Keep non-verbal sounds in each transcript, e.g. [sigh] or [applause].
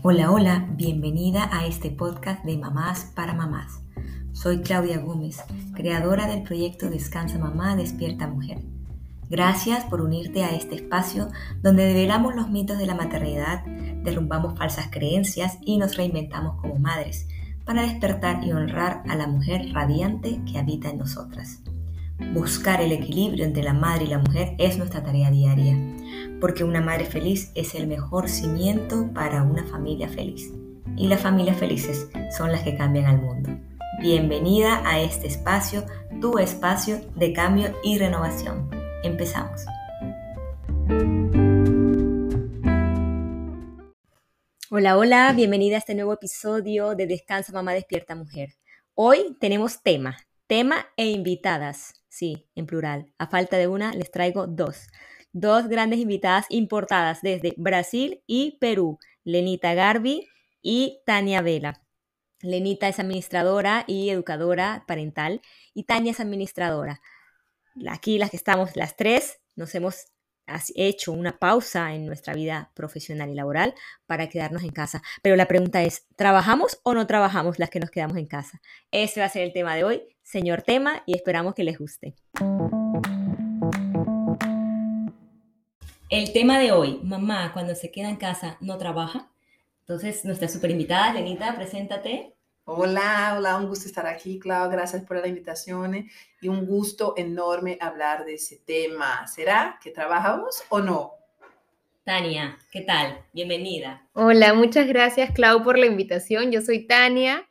Hola, hola, bienvenida a este podcast de Mamás para Mamás. Soy Claudia Gómez, creadora del proyecto Descansa Mamá, Despierta Mujer. Gracias por unirte a este espacio donde develamos los mitos de la maternidad, derrumbamos falsas creencias y nos reinventamos como madres para despertar y honrar a la mujer radiante que habita en nosotras. Buscar el equilibrio entre la madre y la mujer es nuestra tarea diaria, porque una madre feliz es el mejor cimiento para una familia feliz. Y las familias felices son las que cambian al mundo. Bienvenida a este espacio, tu espacio de cambio y renovación. Empezamos. Hola, hola, bienvenida a este nuevo episodio de Descansa Mamá Despierta Mujer. Hoy tenemos tema, tema e invitadas. Sí, en plural. A falta de una, les traigo dos. Dos grandes invitadas importadas desde Brasil y Perú, Lenita Garbi y Tania Vela. Lenita es administradora y educadora parental y Tania es administradora. Aquí las que estamos las tres nos hemos hecho una pausa en nuestra vida profesional y laboral para quedarnos en casa. Pero la pregunta es, ¿trabajamos o no trabajamos las que nos quedamos en casa? Ese va a ser el tema de hoy, señor tema, y esperamos que les guste. El tema de hoy, mamá cuando se queda en casa no trabaja. Entonces, nuestra super invitada, Lenita, preséntate. Hola, hola, un gusto estar aquí, Clau. Gracias por la invitación y un gusto enorme hablar de ese tema. ¿Será que trabajamos o no? Tania, ¿qué tal? Bienvenida. Hola, muchas gracias, Clau, por la invitación. Yo soy Tania,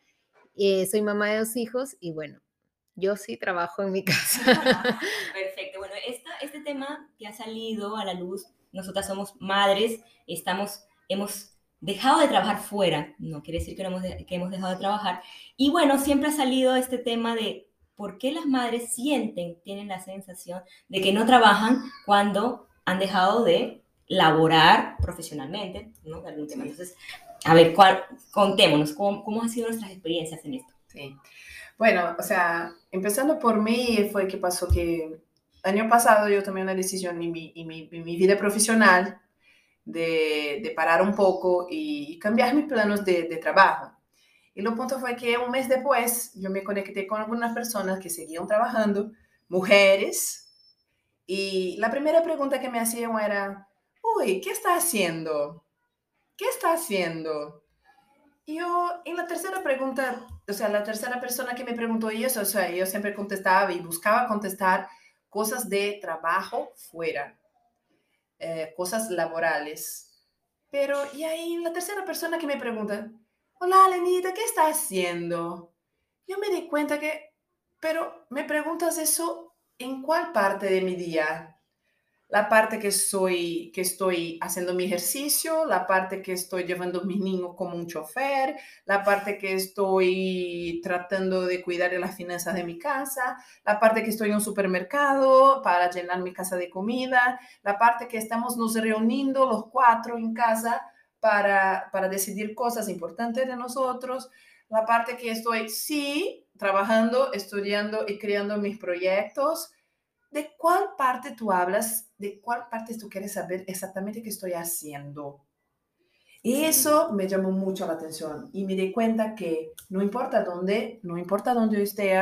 eh, soy mamá de dos hijos y bueno, yo sí trabajo en mi casa. [laughs] Perfecto. Bueno, este tema que ha salido a la luz, nosotras somos madres, estamos, hemos dejado de trabajar fuera, no quiere decir que, hemos, que hemos dejado de trabajar. Y bueno, siempre ha salido este tema de por qué las madres sienten, tienen la sensación de que no trabajan cuando han dejado de laborar profesionalmente, ¿no? De algún tema. Entonces, a ver, cuál, contémonos, ¿cómo, ¿cómo han sido nuestras experiencias en esto? Sí. Bueno, o sea, empezando por mí, fue que pasó que año pasado yo tomé una decisión en mi, en mi, en mi vida profesional de, parar un poco y cambiar mis planos de, trabajo. Y lo punto fue que un mes después yo me conecté con algunas personas que seguían trabajando, mujeres, y la primera pregunta que me hacían era, uy, ¿qué está haciendo? ¿Qué está haciendo? Y yo, en la tercera pregunta, o sea, la tercera persona que me preguntó eso, o sea, yo siempre contestaba y buscaba contestar cosas de trabajo fuera. Eh, cosas laborales. Pero, y ahí la tercera persona que me pregunta, hola Lenita, ¿qué estás haciendo? Yo me di cuenta que, pero me preguntas eso en cuál parte de mi día? La parte que, soy, que estoy haciendo mi ejercicio, la parte que estoy llevando a mis niños como un chofer, la parte que estoy tratando de cuidar las finanzas de mi casa, la parte que estoy en un supermercado para llenar mi casa de comida, la parte que estamos nos reuniendo los cuatro en casa para, para decidir cosas importantes de nosotros, la parte que estoy, sí, trabajando, estudiando y creando mis proyectos, ¿De cuál parte tú hablas? ¿De cuál parte tú quieres saber exactamente qué estoy haciendo? Y eso me llamó mucho la atención y me di cuenta que no importa dónde, no importa dónde yo esté,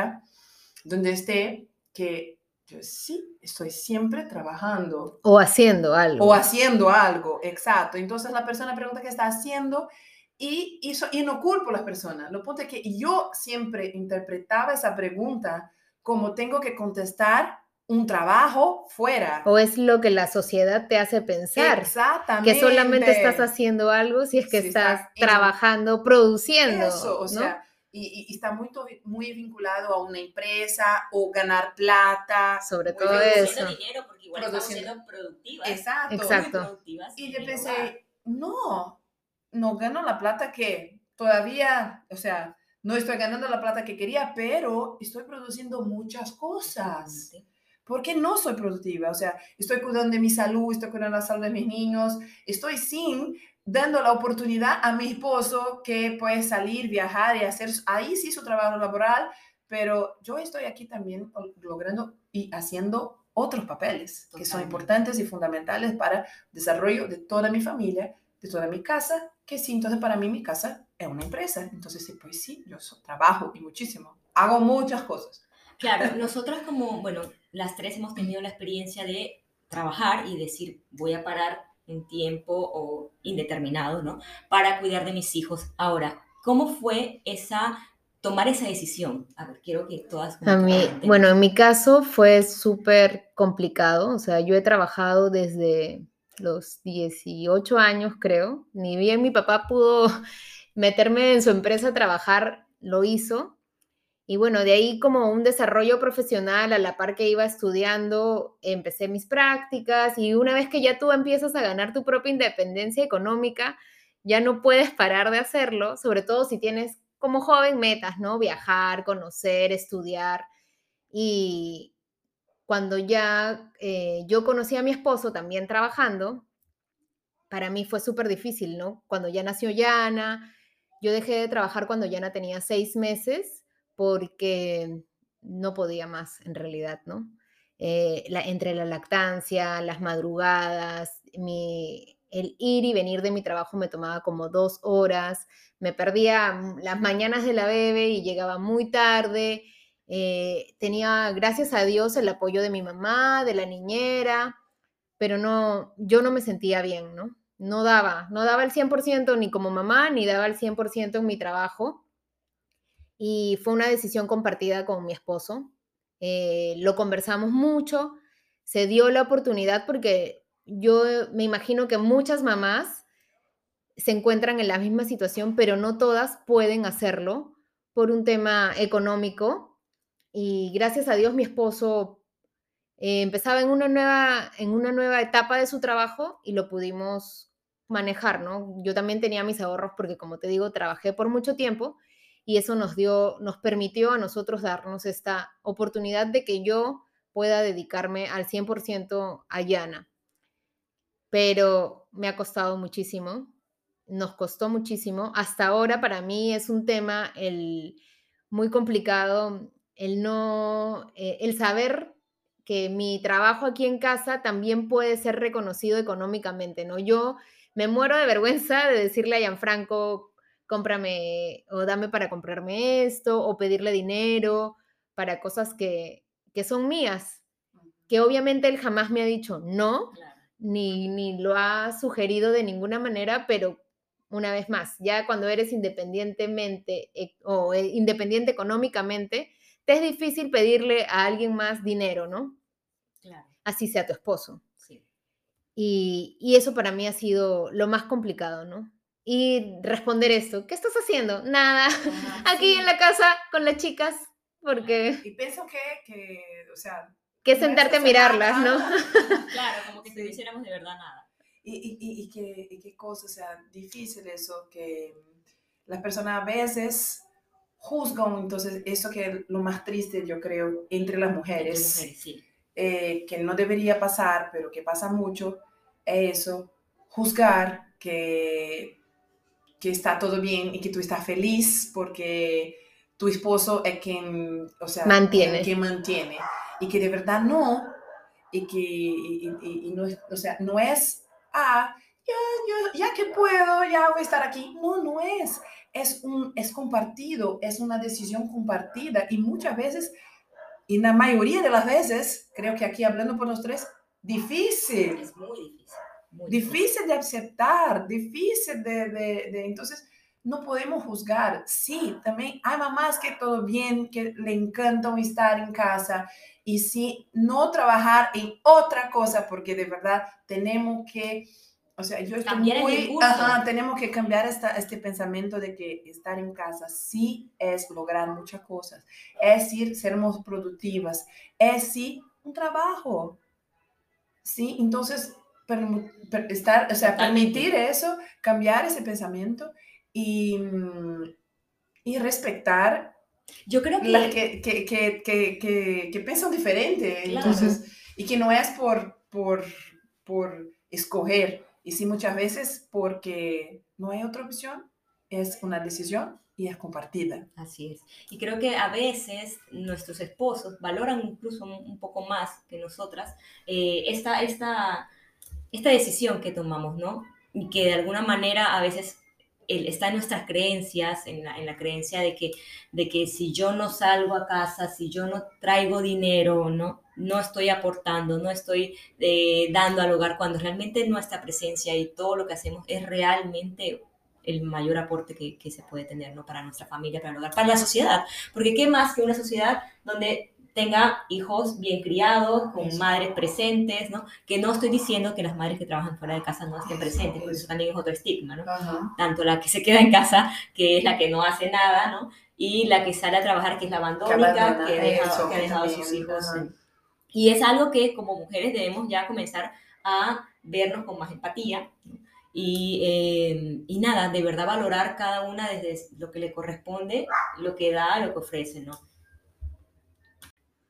dónde esté, que yo sí estoy siempre trabajando. O haciendo algo. O haciendo algo, exacto. Entonces la persona pregunta qué está haciendo y, y no culpo a las personas. Lo punto es que yo siempre interpretaba esa pregunta como tengo que contestar un trabajo fuera. O es lo que la sociedad te hace pensar. Exactamente. Que solamente estás haciendo algo si es que estás, trabajando, produciendo. Eso, o sea, y, está muy, muy vinculado a una empresa o ganar plata. Sobre todo eso. dinero porque igual estamos siendo productivas. Exacto. Exacto. Y yo pensé, no, no gano la plata que todavía, o sea, no estoy ganando la plata que quería, pero estoy produciendo muchas cosas porque no soy productiva. O sea, estoy cuidando de mi salud, estoy cuidando la salud de mis niños, estoy sin dando la oportunidad a mi esposo que puede salir, viajar y hacer ahí sí su trabajo laboral, pero yo estoy aquí también logrando y haciendo otros papeles que son importantes y fundamentales para el desarrollo de toda mi familia, de toda mi casa que sí, entonces para mí mi casa es una empresa. Entonces, pues sí, yo trabajo y muchísimo. Hago muchas cosas. Claro, [laughs] nosotras como, bueno, las tres hemos tenido la experiencia de trabajar y decir, voy a parar en tiempo o indeterminado, ¿no? Para cuidar de mis hijos. Ahora, ¿cómo fue esa tomar esa decisión? A ver, quiero que todas... A mí, bueno, en mi caso fue súper complicado, o sea, yo he trabajado desde los 18 años, creo, ni bien mi papá pudo [laughs] meterme en su empresa a trabajar, lo hizo, y bueno, de ahí como un desarrollo profesional a la par que iba estudiando, empecé mis prácticas y una vez que ya tú empiezas a ganar tu propia independencia económica, ya no puedes parar de hacerlo, sobre todo si tienes como joven metas, ¿no? Viajar, conocer, estudiar. Y cuando ya eh, yo conocí a mi esposo también trabajando, para mí fue súper difícil, ¿no? Cuando ya nació Yana, yo dejé de trabajar cuando Yana tenía seis meses porque no podía más en realidad, ¿no? Eh, entre la lactancia, las madrugadas, el ir y venir de mi trabajo me tomaba como dos horas, me perdía las mañanas de la bebé y llegaba muy tarde. Eh, tenía, gracias a Dios, el apoyo de mi mamá, de la niñera, pero no, yo no me sentía bien, ¿no? No daba, no daba el 100% ni como mamá, ni daba el 100% en mi trabajo y fue una decisión compartida con mi esposo. Eh, lo conversamos mucho, se dio la oportunidad porque yo me imagino que muchas mamás se encuentran en la misma situación, pero no todas pueden hacerlo por un tema económico. Y gracias a Dios mi esposo eh, empezaba en una, nueva, en una nueva etapa de su trabajo y lo pudimos manejar, ¿no? Yo también tenía mis ahorros porque, como te digo, trabajé por mucho tiempo y eso nos dio, nos permitió a nosotros darnos esta oportunidad de que yo pueda dedicarme al 100% a Yana. Pero me ha costado muchísimo, nos costó muchísimo. Hasta ahora para mí es un tema el, muy complicado el no, eh, el saber que mi trabajo aquí en casa también puede ser reconocido económicamente, ¿no? Yo me muero de vergüenza de decirle a Gianfranco, cómprame o dame para comprarme esto o pedirle dinero para cosas que, son mías, que obviamente él jamás me ha dicho no, ni, ni lo ha sugerido de ninguna manera, pero una vez más, ya cuando eres independientemente e, o eh, independiente económicamente, te es difícil pedirle a alguien más dinero, ¿no? Así sea tu esposo. Y, y, eso para mí ha sido lo más complicado, ¿no? Y responder esto. ¿Qué estás haciendo? Nada. [laughs] Aquí en la casa con las chicas, porque... Y pienso que, que o sea... Que sentarte a mirarlas, ¿no? [laughs] claro, como que si no hiciéramos de verdad nada. Y, y, y, qué, y qué cosa, o sea, difícil eso, que las personas a veces juzgan, entonces eso que es lo más triste, yo creo, entre las mujeres, entre mujeres sí. eh, que no debería pasar, pero que pasa mucho, es eso, juzgar que que está todo bien y que tú estás feliz porque tu esposo es quien, o sea, mantiene. Quien mantiene. Y que de verdad no, y que y, no, o sea, no es, ah, ya, ya que puedo, ya voy a estar aquí. No, no es. Es, un, es compartido, es una decisión compartida y muchas veces, y la mayoría de las veces, creo que aquí hablando por los tres, difícil. Es muy difícil difícil de aceptar, difícil de, de, Entonces, no podemos juzgar. Sí, también hay mamás que todo bien, que le encantan estar en casa y sí, no trabajar en otra cosa, porque de verdad tenemos que, o sea, yo estoy muy, tenemos que cambiar esta, este pensamiento de que estar en casa sí es lograr muchas cosas, es decir, sermos productivas, es sí un trabajo. Sí, entonces estar, o sea, permitir eso, cambiar ese pensamiento y, y respetar yo creo que... Que, que, que, que, que, piensan diferente, entonces, y que no es por, por, por escoger, y sí muchas veces porque no hay otra opción, es una decisión y es compartida. Así es. Y creo que a veces nuestros esposos valoran incluso un, poco más que nosotras eh, esta, esta esta decisión que tomamos, ¿no? Y que de alguna manera a veces está en nuestras creencias, en la, en la, creencia de que, de que si yo no salgo a casa, si yo no traigo dinero, no, no estoy aportando, no estoy eh, dando al hogar, cuando realmente nuestra presencia y todo lo que hacemos es realmente el mayor aporte que, que se puede tener ¿no? para nuestra familia, para el hogar, para la sociedad. Porque qué más que una sociedad donde tenga hijos bien criados, con madres presentes, ¿no? Que no estoy diciendo que las madres que trabajan fuera de casa no estén presentes, porque eso también es otro estigma, ¿no? Tanto la que se queda en casa, que es la que no hace nada, ¿no? Y la que sale a trabajar, que es la abandónica, que, ha dejado a sus hijos. Y es algo que como mujeres debemos ya comenzar a vernos con más empatía, Y, eh, y, nada, de verdad valorar cada una desde lo que le corresponde, lo que da, lo que ofrece, ¿no?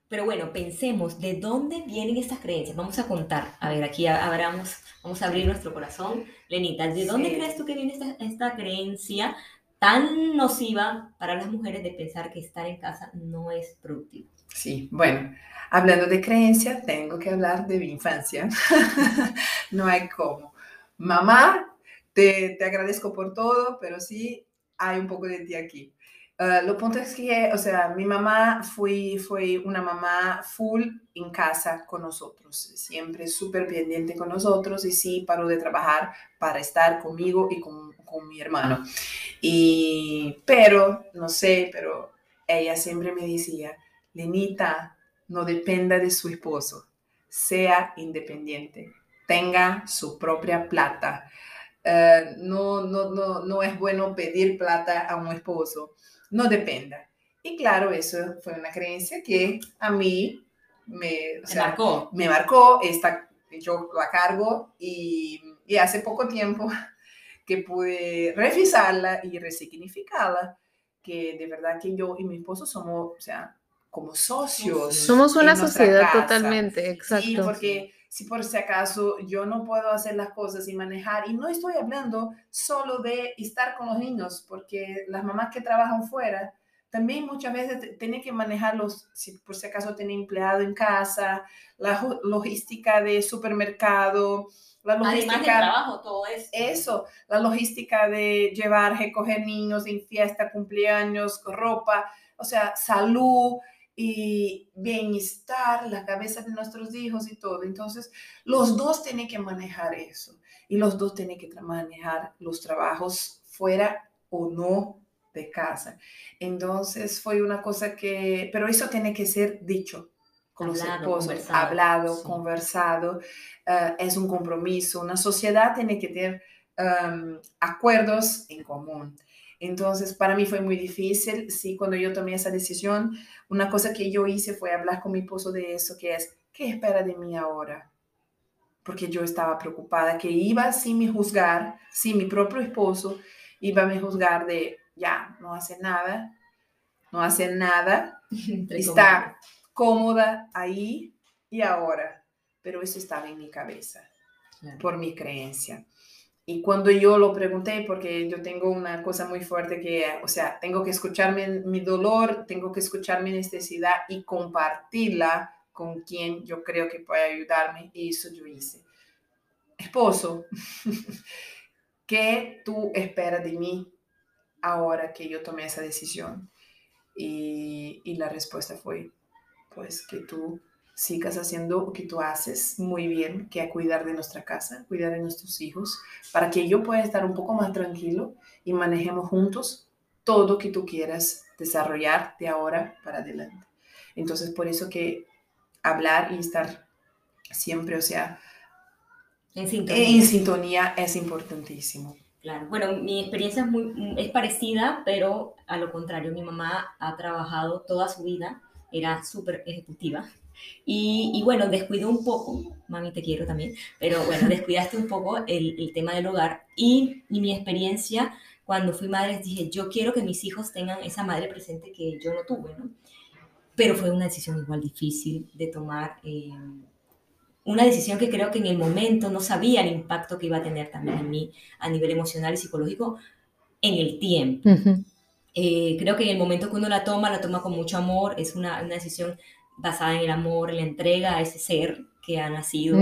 Pero bueno, pensemos de dónde vienen estas creencias. Vamos a contar. A ver, aquí abramos, vamos a abrir nuestro corazón. Lenita, ¿de dónde crees tú que viene esta, esta creencia tan nociva para las mujeres de pensar que estar en casa no es productivo? Sí, bueno, hablando de creencia, tengo que hablar de mi infancia. [laughs] no hay cómo. Mamá, te, te agradezco por todo, pero sí hay un poco de ti aquí. Uh, lo punto es que, o sea, mi mamá fue, fue una mamá full en casa con nosotros, siempre súper pendiente con nosotros y sí paró de trabajar para estar conmigo y con, con mi hermano. Y, pero, no sé, pero ella siempre me decía, Lenita, no dependa de su esposo, sea independiente, tenga su propia plata. Uh, no, no, no, no es bueno pedir plata a un esposo no dependa. Y claro, eso fue una creencia que a mí me, marcó. Me marcó, esta, yo la cargo y, y hace poco tiempo [laughs] que pude revisarla y resignificarla, que de verdad que yo y mi esposo somos, o sea, como socios. Somos una sociedad totalmente, exacto. Porque si por si acaso yo no puedo hacer las cosas y manejar, y no estoy hablando solo de estar con los niños, porque las mamás que trabajan fuera también muchas veces tienen que manejarlos, si por si acaso tienen empleado en casa, la logística de supermercado, la logística, Además del trabajo, todo eso. Eso, la logística de llevar, recoger niños en fiesta, cumpleaños, ropa, o sea, salud, y bienestar, la cabeza de nuestros hijos y todo. Entonces, los dos tienen que manejar eso y los dos tienen que manejar los trabajos fuera o no de casa. Entonces, fue una cosa que, pero eso tiene que ser dicho con los esposos, hablado, conversado, eh, es un compromiso. Una sociedad tiene que tener um, acuerdos en común. Entonces, para mí fue muy difícil, sí, cuando yo tomé esa decisión, una cosa que yo hice fue hablar con mi esposo de eso, que es, ¿qué espera de mí ahora? Porque yo estaba preocupada que iba sin me juzgar, sí, mi propio esposo iba a me juzgar de, ya, no hace nada, no hace nada, [laughs] está cómoda ahí y ahora. Pero eso estaba en mi cabeza, por mi creencia. Y cuando yo lo pregunté, porque yo tengo una cosa muy fuerte que, o sea, tengo que escuchar mi, dolor, tengo que escuchar mi necesidad y compartirla con quien yo creo que puede ayudarme. Y eso yo hice. Esposo, [laughs] ¿qué tú esperas de mí ahora que yo tomé esa decisión? Y, y la respuesta fue, pues que tú sigas haciendo lo que tú haces muy bien, que es cuidar de nuestra casa, cuidar de nuestros hijos, para que yo pueda estar un poco más tranquilo y manejemos juntos todo lo que tú quieras desarrollar de ahora para adelante. Entonces, por eso que hablar y estar siempre, o sea, en sintonía, es importantísimo. Claro, bueno, mi experiencia es, muy, es parecida, pero a lo contrario, mi mamá ha trabajado toda su vida, era súper ejecutiva, y, bueno, descuidó un poco, mami te quiero también, pero bueno, [laughs] descuidaste un poco el, el tema del hogar y, y, mi experiencia cuando fui madre, dije, yo quiero que mis hijos tengan esa madre presente que yo no tuve, ¿no? Pero fue una decisión igual difícil de tomar, eh, una decisión que creo que en el momento no sabía el impacto que iba a tener también en mí a nivel emocional y psicológico en el tiempo. Eh, creo que en el momento que uno la toma, la toma con mucho amor, es una, una decisión basada en el amor, en la entrega a ese ser que ha nacido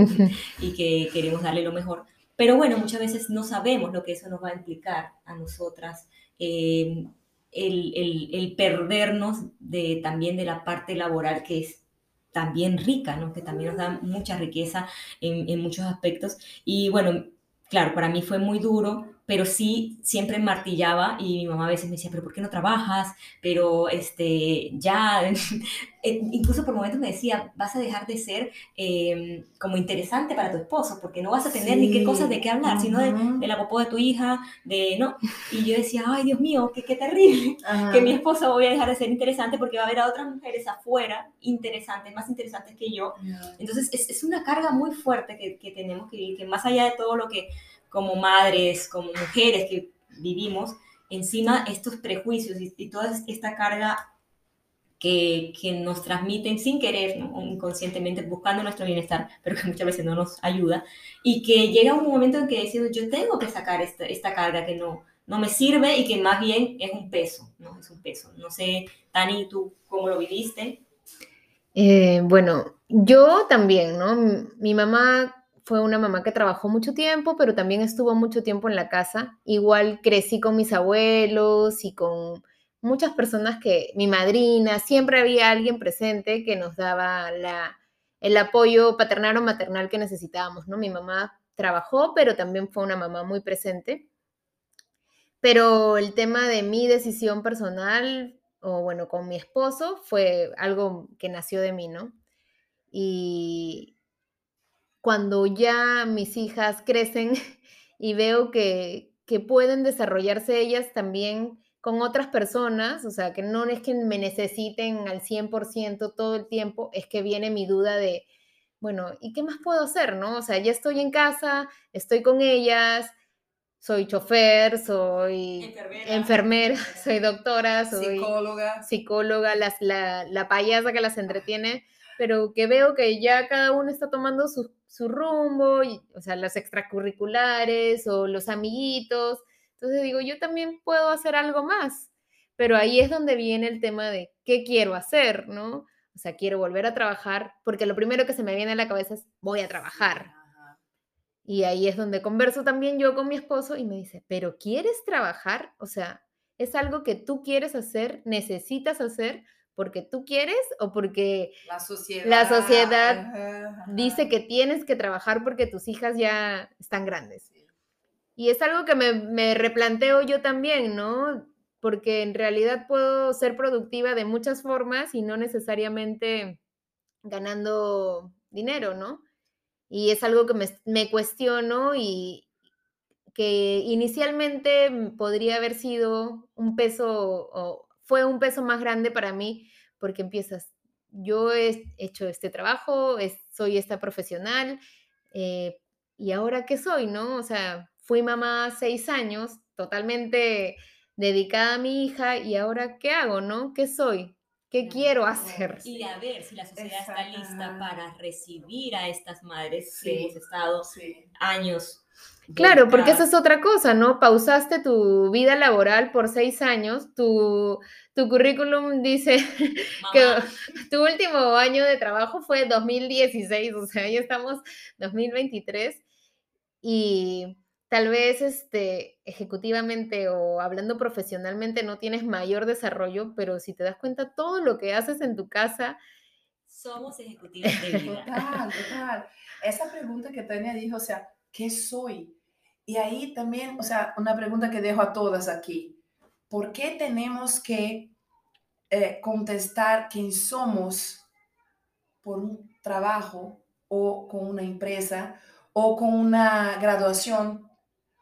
y que queremos darle lo mejor. Pero bueno, muchas veces no sabemos lo que eso nos va a implicar a nosotras. Eh, el, el, perdernos de, también de la parte laboral que es también rica, ¿no? que también nos da mucha riqueza en, en muchos aspectos. Y bueno, claro, para mí fue muy duro pero sí siempre martillaba y mi mamá a veces me decía, pero ¿por qué no trabajas? Pero este, ya, [laughs] eh, incluso por momentos me decía, vas a dejar de ser em, como interesante para tu esposo, porque no vas a tener ni qué cosas de qué hablar, sino de, la popó de tu hija, de, ¿no? Y yo decía, ay, Dios mío, qué, qué terrible, que mi esposo voy a dejar de ser interesante porque va a haber a otras mujeres afuera interesantes, más interesantes que yo. Entonces, es, es, una carga muy fuerte que, que tenemos que vivir, que más allá de todo lo que como madres, como mujeres que vivimos, encima estos prejuicios y, toda esta carga que, que, nos transmiten sin querer, inconscientemente, buscando nuestro bienestar, [laughs] pero que muchas veces no nos ayuda, y que llega un momento en que decimos, yo tengo que sacar esta, esta carga que no, no me sirve y que más bien es un peso, ¿no? Es un peso. No sé, Tani, ¿tú cómo lo viviste? Eh, bueno, yo también, ¿no? Mi mamá fue una mamá que trabajó mucho tiempo, pero también estuvo mucho tiempo en la casa. Igual crecí con mis abuelos y con muchas personas que, mi madrina, siempre había alguien presente que nos daba la, el apoyo paternal o maternal que necesitábamos, ¿no? Mi mamá trabajó, pero también fue una mamá muy presente. Pero el tema de mi decisión personal, o bueno, con mi esposo, fue algo que nació de mí, ¿no? Y, cuando ya mis hijas crecen [laughs] y veo que, pueden desarrollarse ellas también con otras personas, o sea, que no es que me necesiten al 100% todo el tiempo, es que viene mi duda de, bueno, ¿y qué más puedo hacer, no? O sea, ya estoy en casa, estoy con ellas, soy chofer, soy enfermera, [laughs] soy doctora, soy psicóloga, psicóloga la, la, payasa que las entretiene, pero que veo que ya cada uno está tomando su, su rumbo, y, o sea, los extracurriculares o los amiguitos. Entonces digo, yo también puedo hacer algo más, pero ahí es donde viene el tema de qué quiero hacer, ¿no? O sea, quiero volver a trabajar, porque lo primero que se me viene a la cabeza es, voy a trabajar. Y ahí es donde converso también yo con mi esposo y me dice, pero ¿quieres trabajar? O sea, ¿es algo que tú quieres hacer, necesitas hacer? Porque tú quieres o porque la sociedad, la sociedad dice que tienes que trabajar porque tus hijas ya están grandes. Y es algo que me, me, replanteo yo también, ¿no? Porque en realidad puedo ser productiva de muchas formas y no necesariamente ganando dinero, ¿no? Y es algo que me, me cuestiono y que inicialmente podría haber sido un peso o fue un peso más grande para mí porque empiezas, yo he hecho este trabajo, soy esta profesional, eh, y ahora qué soy, ¿no? O sea, fui mamá seis años, totalmente dedicada a mi hija, y ahora qué hago, ¿no? ¿Qué soy? ¿Qué quiero hacer? Y a ver si la sociedad está lista para recibir a estas madres que hemos estado años Claro, porque esa es otra cosa, ¿no? Pausaste tu vida laboral por seis años, tu, tu currículum dice [laughs] que [laughs] tu último año de trabajo fue 2016, o sea, ya estamos 2023 y tal vez este, ejecutivamente o hablando profesionalmente no tienes mayor desarrollo, pero si te das cuenta todo lo que haces en tu casa... Somos ejecutivos de [laughs] vida. Total, total. Esa pregunta que Tania dijo, o sea, ¿qué soy? Y ahí también, o sea, una pregunta que dejo a todas aquí. ¿Por qué tenemos que eh, contestar quién somos por un trabajo o con una empresa o con una graduación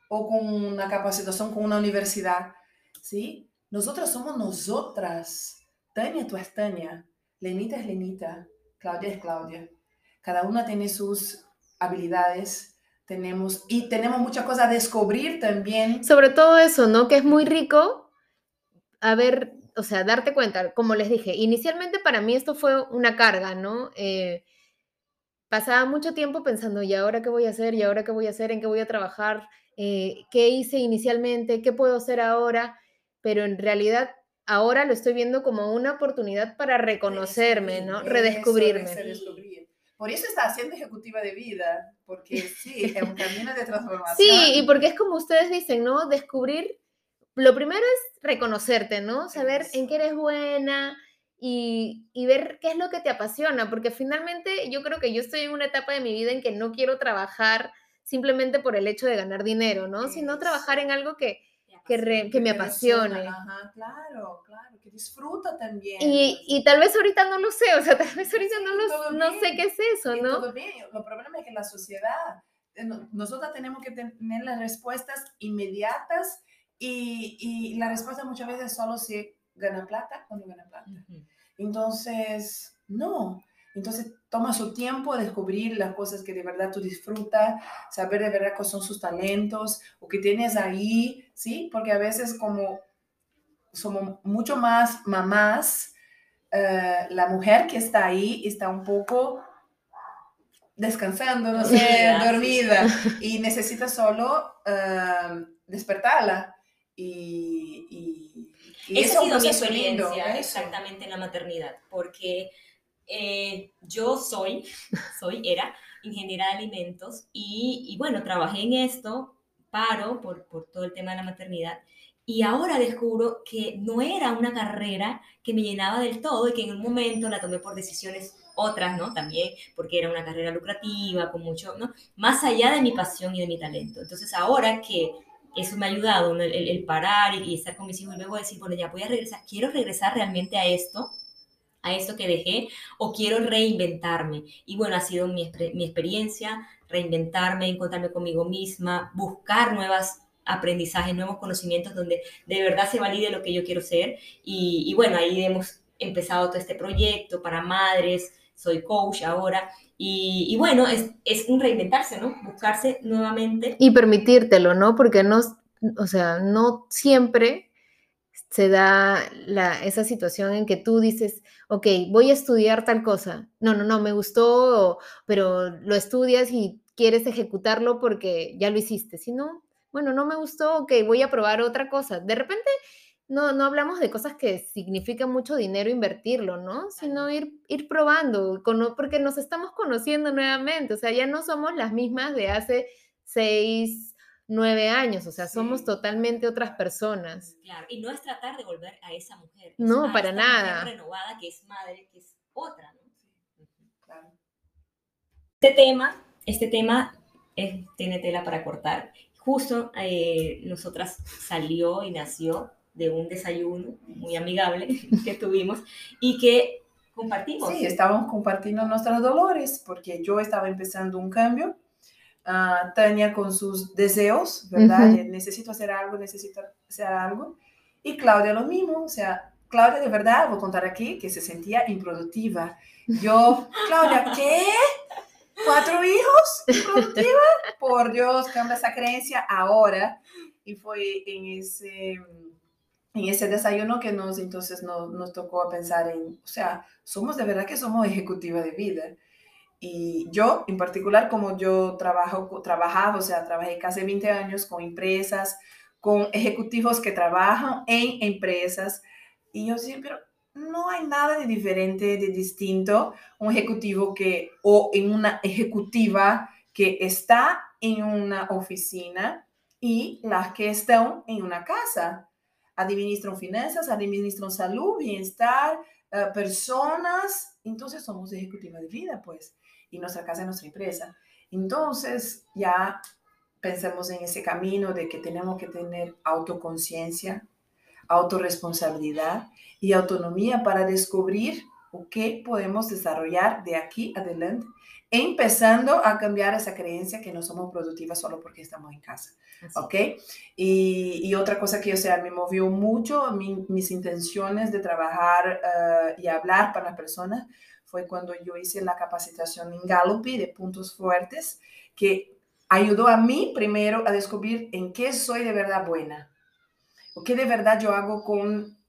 o con una capacitación con una universidad? ¿Sí? Nosotros somos nosotras. Tania, tú es Tania. Lenita es Lenita. Claudia es Claudia. Cada una tiene sus habilidades, tenemos y tenemos muchas cosas a descubrir también. Sobre todo eso, ¿no? Que es muy rico a ver, o sea, darte cuenta, como les dije, inicialmente para mí esto fue una carga, ¿no? Eh, pasaba mucho tiempo pensando, ¿y ahora qué voy a hacer? ¿Y ahora qué voy a hacer? ¿En qué voy a trabajar? Eh, ¿Qué hice inicialmente? ¿Qué puedo hacer ahora? Pero en realidad ahora lo estoy viendo como una oportunidad para reconocerme, ¿no? Redescubrirme. Por eso está haciendo ejecutiva de vida, porque sí, es un camino de transformación. Sí, y porque es como ustedes dicen, ¿no? Descubrir, lo primero es reconocerte, ¿no? Saber en qué eres buena y, y, ver qué es lo que te apasiona, porque finalmente yo creo que yo estoy en una etapa de mi vida en que no quiero trabajar simplemente por el hecho de ganar dinero, ¿no? Sino trabajar en algo que, que, que me apasione. Ajá, claro, claro, que disfruta también. Y, y, tal vez ahorita no lo sé, o sea, tal vez ahorita no, lo, no sé qué es eso, ¿no? Todo bien, lo problema es que la sociedad, eh, nosotros tenemos que tener las respuestas inmediatas y, y la respuesta muchas veces solo si gana plata o no gana plata. Entonces, no. Entonces, toma su tiempo a descubrir las cosas que de verdad tú disfrutas, saber de verdad cuáles son sus talentos o que tienes ahí, ¿sí? Porque a veces como somos mucho más mamás, eh, la mujer que está ahí está un poco descansando, no sé, dormida [laughs] y necesita solo uh, despertarla. Y, y, y Esa ha sido mi experiencia exactamente en la maternidad, porque eh, yo soy, [laughs] soy, era ingeniera de alimentos y, y bueno, trabajé en esto, paro por, por todo el tema de la maternidad y ahora descubro que no era una carrera que me llenaba del todo y que en un momento la tomé por decisiones otras, ¿no? También porque era una carrera lucrativa, con mucho, ¿no? Más allá de mi pasión y de mi talento. Entonces ahora que eso me ha ayudado, el, el, parar y, y, estar con mis hijos y luego decir, bueno, ya voy a regresar, quiero regresar realmente a esto, a esto que dejé o quiero reinventarme. Y bueno, ha sido mi, mi experiencia, reinventarme, encontrarme conmigo misma, buscar nuevas aprendizajes, nuevos conocimientos donde de verdad se valide lo que yo quiero ser. Y, y bueno, ahí hemos empezado todo este proyecto para madres, soy coach ahora. Y, y bueno, es, es, un reinventarse, ¿no? Buscarse nuevamente. Y permitírtelo, ¿no? Porque no, o sea, no siempre se da la, esa situación en que tú dices, ok, voy a estudiar tal cosa. No, no, no, me gustó, pero lo estudias y quieres ejecutarlo porque ya lo hiciste. Si no, bueno, no me gustó, ok, voy a probar otra cosa. De repente, no, no hablamos de cosas que significan mucho dinero invertirlo, ¿no? Sino ir, ir probando, porque nos estamos conociendo nuevamente. O sea, ya no somos las mismas de hace seis, nueve años, o sea, somos totalmente otras personas. Claro, y no es tratar de volver a esa mujer. No, para nada. renovada, que es madre, que es otra, ¿no? Claro. Este tema, este tema es, tiene tela para cortar. Justo eh, nosotras salió y nació de un desayuno muy amigable [laughs] que tuvimos y que compartimos. Sí, estábamos compartiendo nuestros dolores porque yo estaba empezando un cambio uh, Tania con sus deseos, ¿verdad? Necesito hacer algo, necesito hacer algo. Y Claudia lo mismo, o sea, Claudia de verdad, voy a contar aquí, que se sentía improductiva. [laughs] Yo, Claudia, ¿qué? ¿Cuatro hijos? ¿Improductiva? Por Dios, cambia esa creencia ahora. Y fue en ese, en ese desayuno que nos, entonces nos, nos tocó pensar en, o sea, somos de verdad que somos ejecutiva de vida. Y yo, en particular, como yo trabajo, trabajaba, o sea, trabajé casi 20 años con empresas, con ejecutivos que trabajan en empresas, y yo siempre, no hay nada de diferente, de distinto, un ejecutivo que, o en una ejecutiva que está en una oficina y las que están en una casa. Administran finanzas, administran salud, bienestar, uh, personas, entonces somos ejecutivas de vida, pues y nuestra casa es nuestra empresa. Entonces ya pensemos en ese camino de que tenemos que tener autoconciencia, autorresponsabilidad y autonomía para descubrir o qué podemos desarrollar de aquí adelante, empezando a cambiar esa creencia que no somos productivas solo porque estamos en casa. ¿Ok? Y, y, otra cosa que, o sea, me movió mucho mis intenciones de trabajar uh, y hablar para las personas fue cuando yo hice la capacitación en Gallup de puntos fuertes, que ayudó a mí primero a descubrir en qué soy de verdad buena, o qué de verdad yo hago con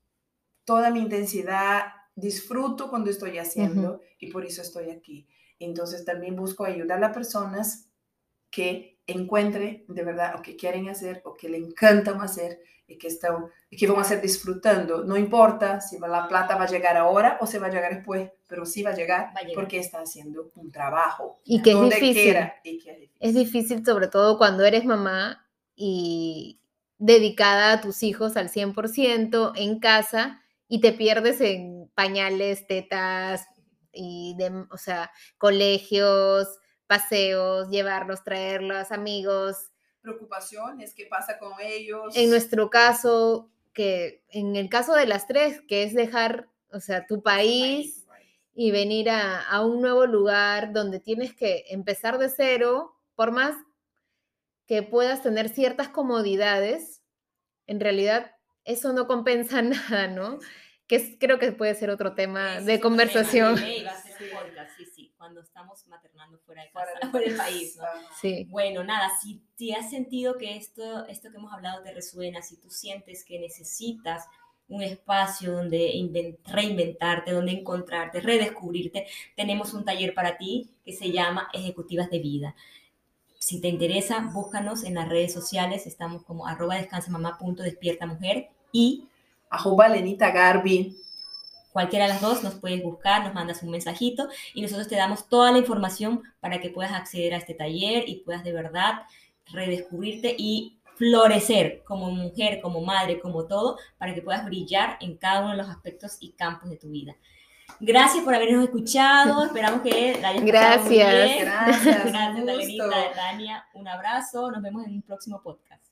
toda mi intensidad, disfruto cuando estoy haciendo y por eso estoy aquí. Entonces también busco ayudar a las personas que encuentre de verdad o que quieren hacer o que le encantan hacer y que, están, y que van a hacer disfrutando. No importa si la plata va a llegar ahora o se va a llegar después, pero sí va a llegar, porque está haciendo un trabajo. Y que es difícil. y que es difícil. Es difícil sobre todo cuando eres mamá y dedicada a tus hijos al 100% en casa y te pierdes en pañales, tetas y de, o sea, colegios, paseos, llevarlos, traerlos, amigos. Preocupaciones, ¿qué pasa con ellos? En nuestro caso, que en el caso de las tres, que es dejar, o sea, tu país y venir a, a un nuevo lugar donde tienes que empezar de cero, por más que puedas tener ciertas comodidades, en realidad eso no compensa [laughs] nada, ¿no? Que creo que puede ser otro tema de conversación. sí, sí, cuando estamos maternando fuera de casa, fuera del país, ¿no? Sí. Bueno, nada, si, si has sentido que esto, esto que hemos hablado te resuena, si tú sientes que necesitas un espacio donde reinventarte, donde encontrarte, redescubrirte, tenemos un taller para ti que se llama Ejecutivas de Vida. Si te interesa, búscanos en las redes sociales, estamos como arroba mujer y arroba Lenita Garbi. Cualquiera de las dos nos puedes buscar, nos mandas un mensajito y nosotros te damos toda la información para que puedas acceder a este taller y puedas de verdad redescubrirte y florecer como mujer, como madre, como todo, para que puedas brillar en cada uno de los aspectos y campos de tu vida. Gracias por habernos escuchado. Esperamos que la hayas Gracias. Muy bien. [laughs] Gracias. Gracias, Tania. Un abrazo. Nos vemos en un próximo podcast.